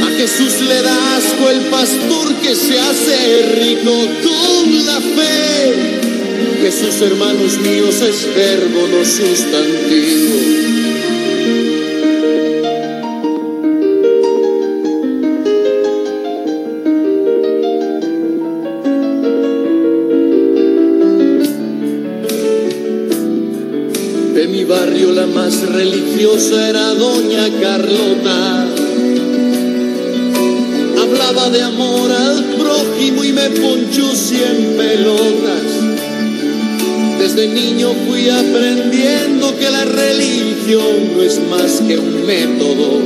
A Jesús le da asco el pastor que se hace rico con la fe. Jesús, hermanos míos, es verbo, no sustantivo. La más religiosa era doña Carlota. Hablaba de amor al prójimo y me ponchó cien pelotas. Desde niño fui aprendiendo que la religión no es más que un método.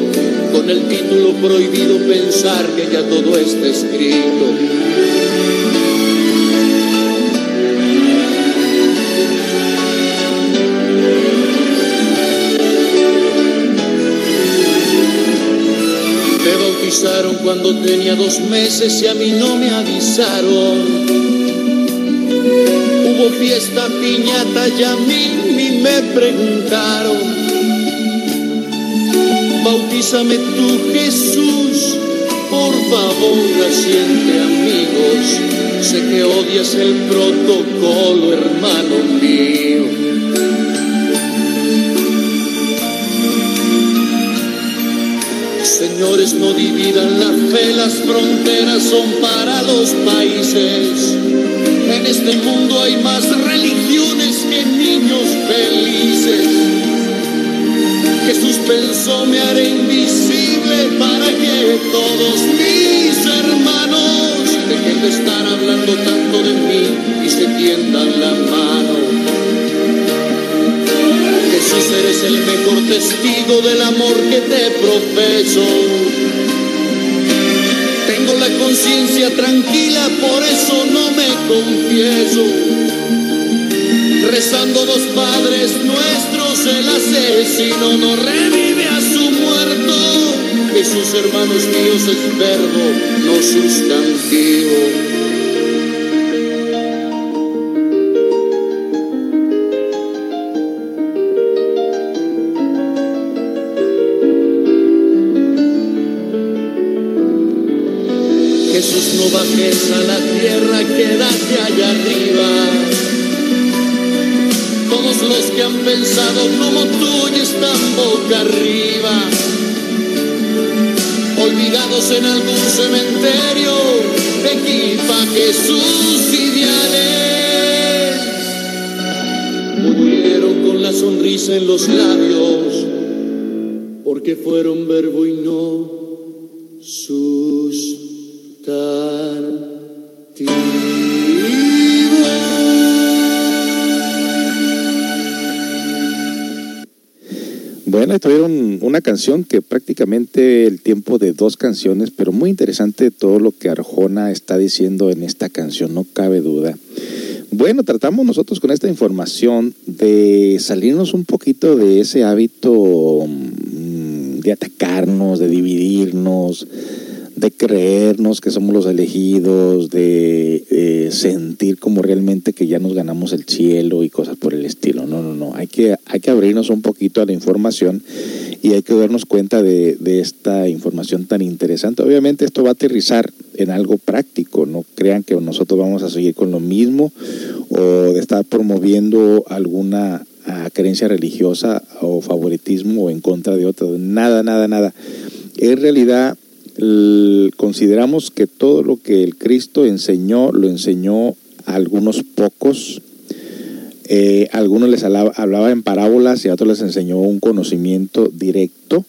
Con el título prohibido pensar que ya todo está escrito. Bautizaron cuando tenía dos meses y a mí no me avisaron. Hubo fiesta, piñata y a mí ni me preguntaron. Bautízame tú, Jesús, por favor, asiente amigos. Sé que odias el protocolo, hermano mío. Señores, no dividan la fe, las fronteras son para los países. En este mundo hay más religiones que niños felices. Jesús pensó, me haré invisible para que todos mis hermanos dejen de estar hablando tanto de mí y se tiendan la mano. Eres el mejor testigo del amor que te profeso. Tengo la conciencia tranquila, por eso no me confieso. Rezando dos padres nuestros, el asesino no revive a su muerto. Jesús, hermanos míos, es verbo, no sustantivo. Jesús, bajes a la tierra, quédate allá arriba. Todos los que han pensado como tú y están boca arriba, olvidados en algún cementerio, equipajes subsidiales. Murieron con la sonrisa en los labios, porque fueron verbo y no una canción que prácticamente el tiempo de dos canciones, pero muy interesante todo lo que Arjona está diciendo en esta canción, no cabe duda. Bueno, tratamos nosotros con esta información de salirnos un poquito de ese hábito mm, de atacarnos, de dividirnos, de creernos que somos los elegidos, de eh, sentir como realmente que ya nos ganamos el cielo y cosas por el estilo. No, no, no. Hay que, hay que abrirnos un poquito a la información y hay que darnos cuenta de, esta información tan interesante. Obviamente esto va a aterrizar en algo práctico. No crean que nosotros vamos a seguir con lo mismo o de estar promoviendo alguna ah, creencia religiosa o favoritismo o en contra de otra. Nada, nada, nada. En realidad consideramos que todo lo que el Cristo enseñó, lo enseñó a algunos pocos. Eh, algunos les hablaba, en parábolas y a otros les enseñó un conocimiento directo,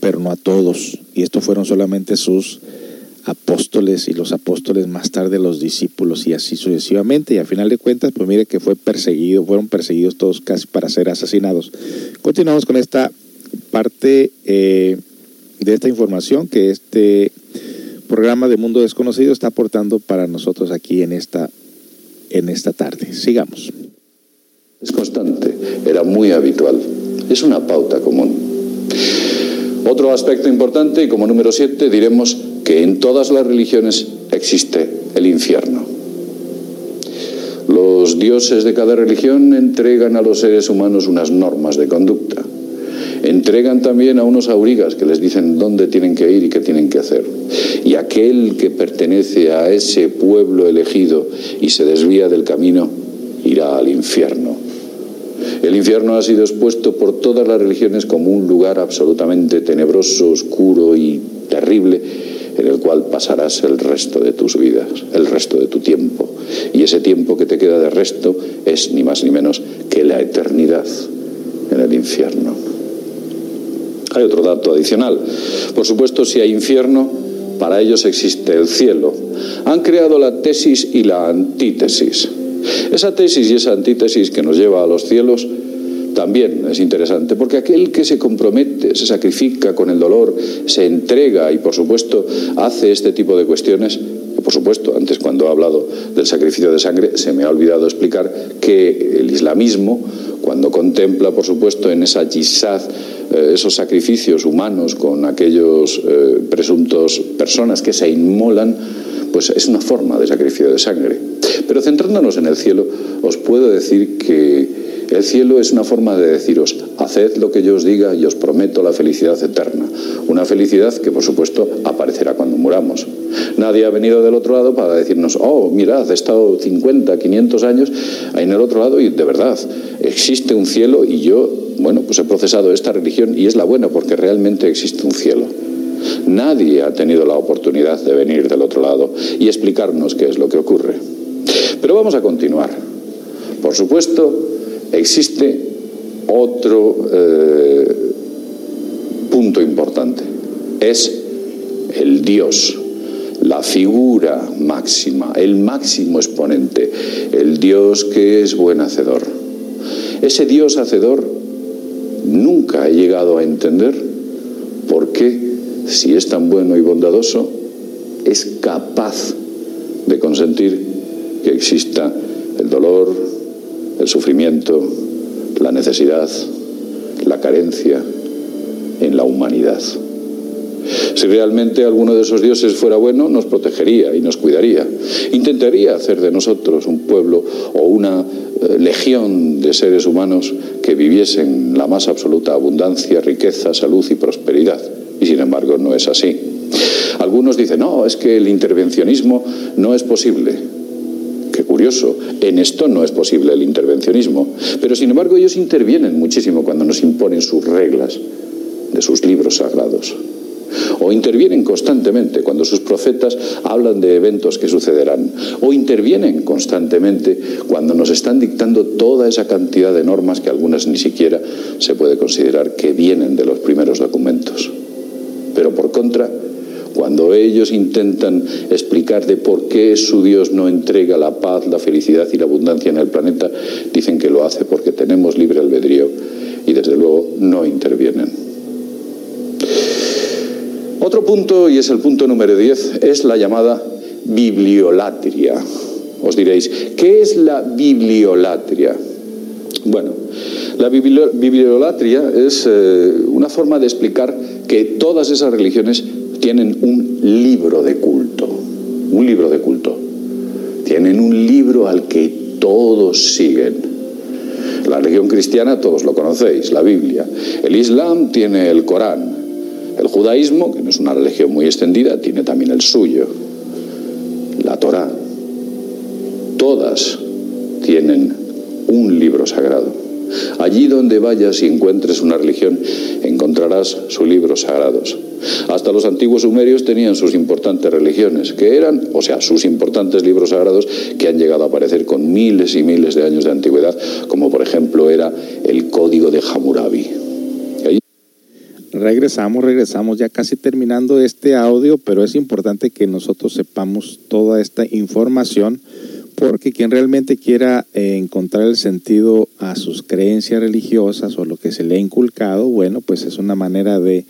pero no a todos. Y estos fueron solamente sus apóstoles y los apóstoles más tarde los discípulos y así sucesivamente. Y al final de cuentas, pues mire que fue perseguido, fueron perseguidos todos casi para ser asesinados. Continuamos con esta parte eh, de esta información que este programa de Mundo Desconocido está aportando para nosotros aquí en esta, en esta tarde. Sigamos. Es constante, era muy habitual, es una pauta común. Otro aspecto importante, y como número siete, diremos que en todas las religiones existe el infierno. Los dioses de cada religión entregan a los seres humanos unas normas de conducta entregan también a unos aurigas que les dicen dónde tienen que ir y qué tienen que hacer. Y aquel que pertenece a ese pueblo elegido y se desvía del camino, irá al infierno. El infierno ha sido expuesto por todas las religiones como un lugar absolutamente tenebroso, oscuro y terrible en el cual pasarás el resto de tus vidas, el resto de tu tiempo. Y ese tiempo que te queda de resto es ni más ni menos que la eternidad en el infierno. Hay otro dato adicional. Por supuesto, si hay infierno, para ellos existe el cielo. Han creado la tesis y la antítesis. Esa tesis y esa antítesis que nos lleva a los cielos también es interesante, porque aquel que se compromete, se sacrifica con el dolor, se entrega y por supuesto hace este tipo de cuestiones, por supuesto, antes cuando he hablado del sacrificio de sangre, se me ha olvidado explicar que el islamismo, cuando contempla, por supuesto, en esa yisad, eh, esos sacrificios humanos con aquellos eh, presuntos personas que se inmolan, pues es una forma de sacrificio de sangre. Pero centrándonos en el cielo, os puedo decir que el cielo es una forma de deciros, haced lo que yo os diga y os prometo la felicidad eterna. Una felicidad que, por supuesto, aparecerá cuando muramos. Nadie ha venido del otro lado para decirnos, oh, mirad, he estado 50, 500 años en el otro lado y de verdad, existe un cielo y yo, bueno, pues he procesado esta religión y es la buena porque realmente existe un cielo. Nadie ha tenido la oportunidad de venir del otro lado y explicarnos qué es lo que ocurre. Pero vamos a continuar. Por supuesto, Existe otro eh, punto importante, es el Dios, la figura máxima, el máximo exponente, el Dios que es buen hacedor. Ese Dios hacedor nunca he llegado a entender por qué, si es tan bueno y bondadoso, es capaz de consentir que exista el dolor, el sufrimiento, la necesidad, la carencia en la humanidad. Si realmente alguno de esos dioses fuera bueno, nos protegería y nos cuidaría. Intentaría hacer de nosotros un pueblo o una eh, legión de seres humanos que viviesen la más absoluta abundancia, riqueza, salud y prosperidad. Y sin embargo no es así. Algunos dicen, no, es que el intervencionismo no es posible. Curioso, en esto no es posible el intervencionismo, pero sin embargo ellos intervienen muchísimo cuando nos imponen sus reglas de sus libros sagrados. o intervienen constantemente cuando sus profetas hablan de eventos que sucederán, o intervienen constantemente cuando nos están dictando toda esa cantidad de normas que algunas ni siquiera se puede considerar que vienen de los primeros documentos. Pero por contra, cuando ellos intentan explicar de por qué su Dios no entrega la paz, la felicidad y la abundancia en el planeta, dicen que lo hace porque tenemos libre albedrío y desde luego no intervienen. Otro punto, y es el punto número 10, es la llamada bibliolatria. Os diréis, ¿qué es la bibliolatria? Bueno, la bibliolatria es eh, una forma de explicar que todas esas religiones tienen un libro de culto, un libro de culto. Tienen un libro al que todos siguen. La religión cristiana todos lo conocéis, la Biblia. El Islam tiene el Corán. El judaísmo, que no es una religión muy extendida, tiene también el suyo, la Torá. Todas tienen un libro sagrado. Allí donde vayas y encuentres una religión, encontrarás sus libros sagrados. Hasta los antiguos sumerios tenían sus importantes religiones, que eran, o sea, sus importantes libros sagrados que han llegado a aparecer con miles y miles de años de antigüedad, como por ejemplo era el Código de Hammurabi. Regresamos, regresamos ya casi terminando este audio, pero es importante que nosotros sepamos toda esta información porque quien realmente quiera eh, encontrar el sentido a sus creencias religiosas o lo que se le ha inculcado, bueno, pues es una manera de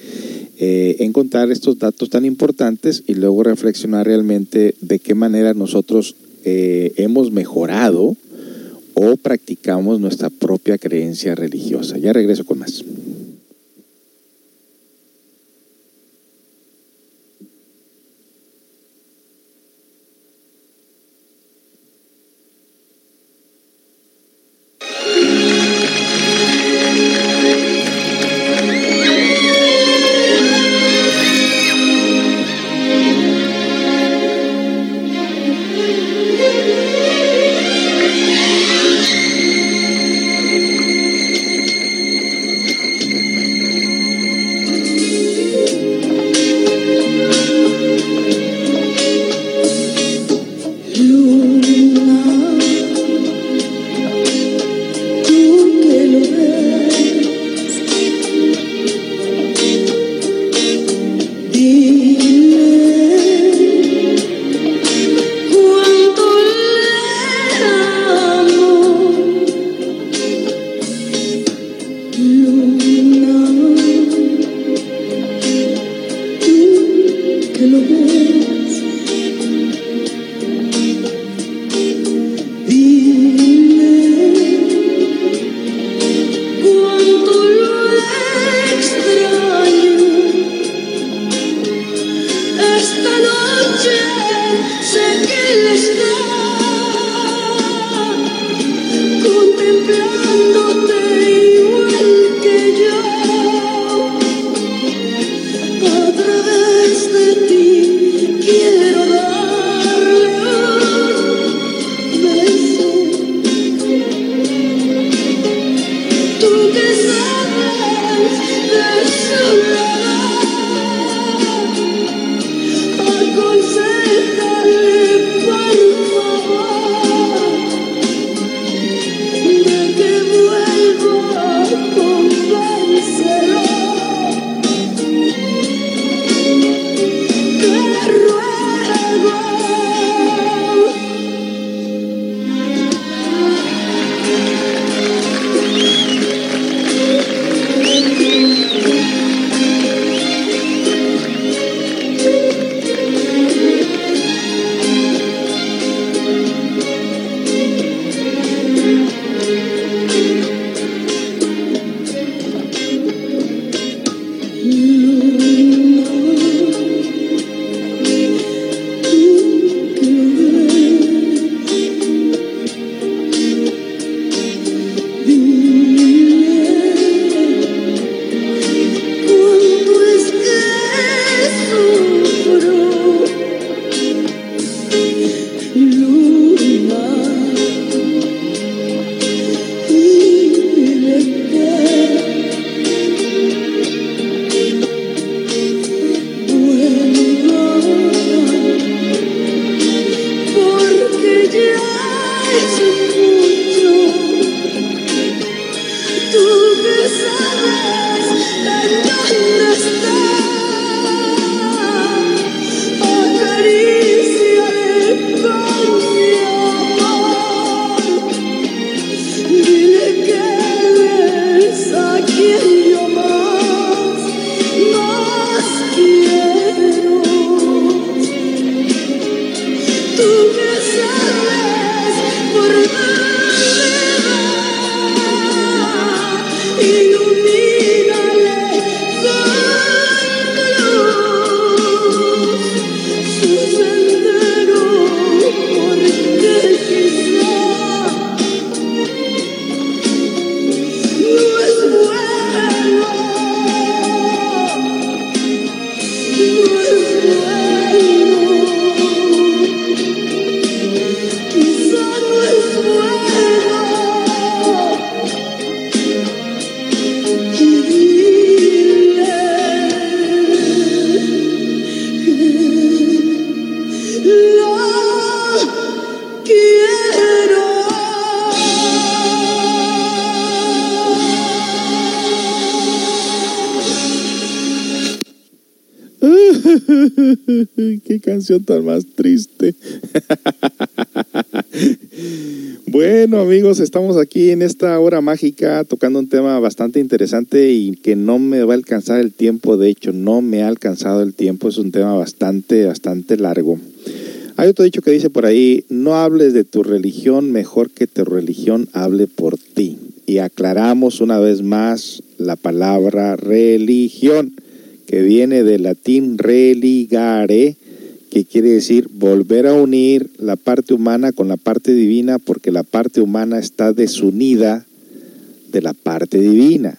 eh, encontrar estos datos tan importantes y luego reflexionar realmente de qué manera nosotros eh, hemos mejorado o practicamos nuestra propia creencia religiosa. Ya regreso con más. Qué canción tan más triste. bueno, amigos, estamos aquí en esta hora mágica tocando un tema bastante interesante y que no me va a alcanzar el tiempo. De hecho, no me ha alcanzado el tiempo. Es un tema bastante, bastante largo. Hay otro dicho que dice por ahí, no hables de tu religión, mejor que tu religión hable por ti. Y aclaramos una vez más la palabra religión que viene del latín religare, que quiere decir volver a unir la parte humana con la parte divina, porque la parte humana está desunida de la parte divina.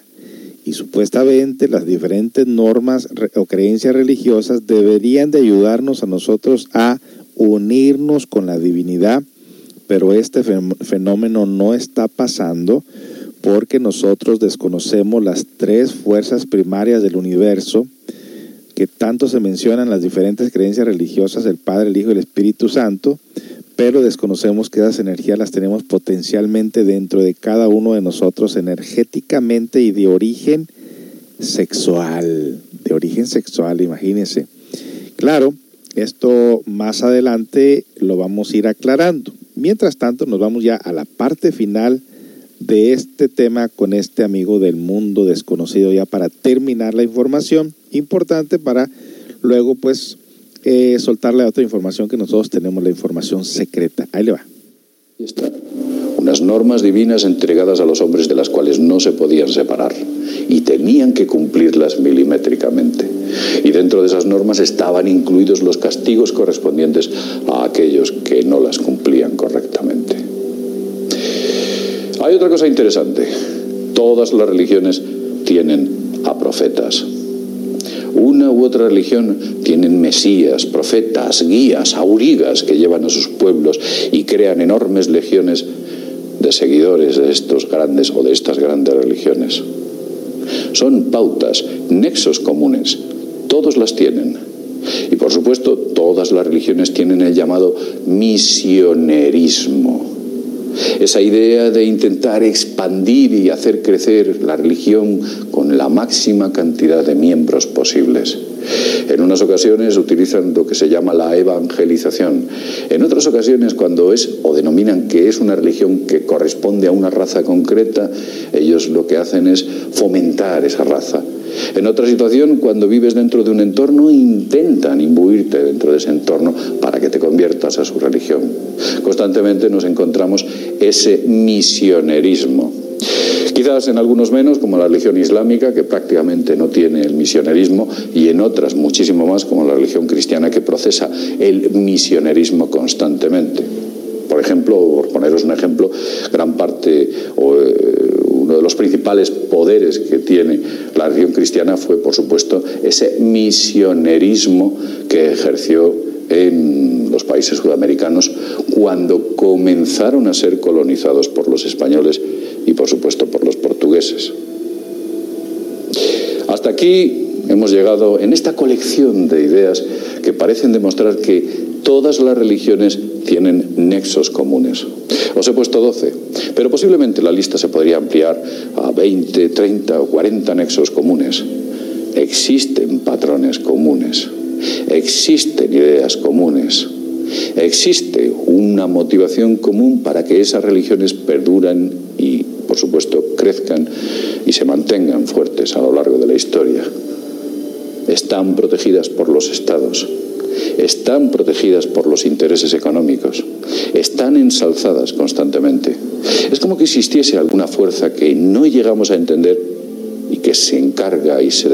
Y supuestamente las diferentes normas o creencias religiosas deberían de ayudarnos a nosotros a unirnos con la divinidad, pero este fenómeno no está pasando porque nosotros desconocemos las tres fuerzas primarias del universo que tanto se mencionan las diferentes creencias religiosas del Padre, el Hijo y el Espíritu Santo, pero desconocemos que esas energías las tenemos potencialmente dentro de cada uno de nosotros energéticamente y de origen sexual, de origen sexual, imagínense. Claro, esto más adelante lo vamos a ir aclarando. Mientras tanto, nos vamos ya a la parte final de este tema con este amigo del mundo desconocido ya para terminar la información importante para luego pues eh, soltarle otra información que nosotros tenemos, la información secreta. Ahí le va. Unas normas divinas entregadas a los hombres de las cuales no se podían separar y tenían que cumplirlas milimétricamente. Y dentro de esas normas estaban incluidos los castigos correspondientes a aquellos que no las cumplían correctamente. Hay otra cosa interesante. Todas las religiones tienen a profetas. Una u otra religión tienen mesías, profetas, guías, aurigas que llevan a sus pueblos y crean enormes legiones de seguidores de estos grandes o de estas grandes religiones. Son pautas, nexos comunes. Todos las tienen. Y por supuesto, todas las religiones tienen el llamado misionerismo esa idea de intentar expandir y hacer crecer la religión con la máxima cantidad de miembros posibles. En unas ocasiones utilizan lo que se llama la evangelización. En otras ocasiones, cuando es o denominan que es una religión que corresponde a una raza concreta, ellos lo que hacen es fomentar esa raza. En otra situación, cuando vives dentro de un entorno, intentan imbuirte dentro de ese entorno para que te conviertas a su religión. Constantemente nos encontramos ese misionerismo. Quizás en algunos menos, como la religión islámica, que prácticamente no tiene el misionerismo, y en otras muchísimo más, como la religión cristiana, que procesa el misionerismo constantemente. Por ejemplo, por poneros un ejemplo, gran parte o eh, uno de los principales poderes que tiene la religión cristiana fue, por supuesto, ese misionerismo que ejerció en los países sudamericanos cuando comenzaron a ser colonizados por los españoles y, por supuesto, por los portugueses. Hasta aquí hemos llegado en esta colección de ideas que parecen demostrar que todas las religiones tienen nexos comunes. Os he puesto 12, pero posiblemente la lista se podría ampliar a 20, 30 o 40 nexos comunes. Existen patrones comunes, existen ideas comunes, existe una motivación común para que esas religiones perduran y, por supuesto, crezcan y se mantengan fuertes a lo largo de la historia. Están protegidas por los estados están protegidas por los intereses económicos, están ensalzadas constantemente. Es como que existiese alguna fuerza que no llegamos a entender y que se encarga y se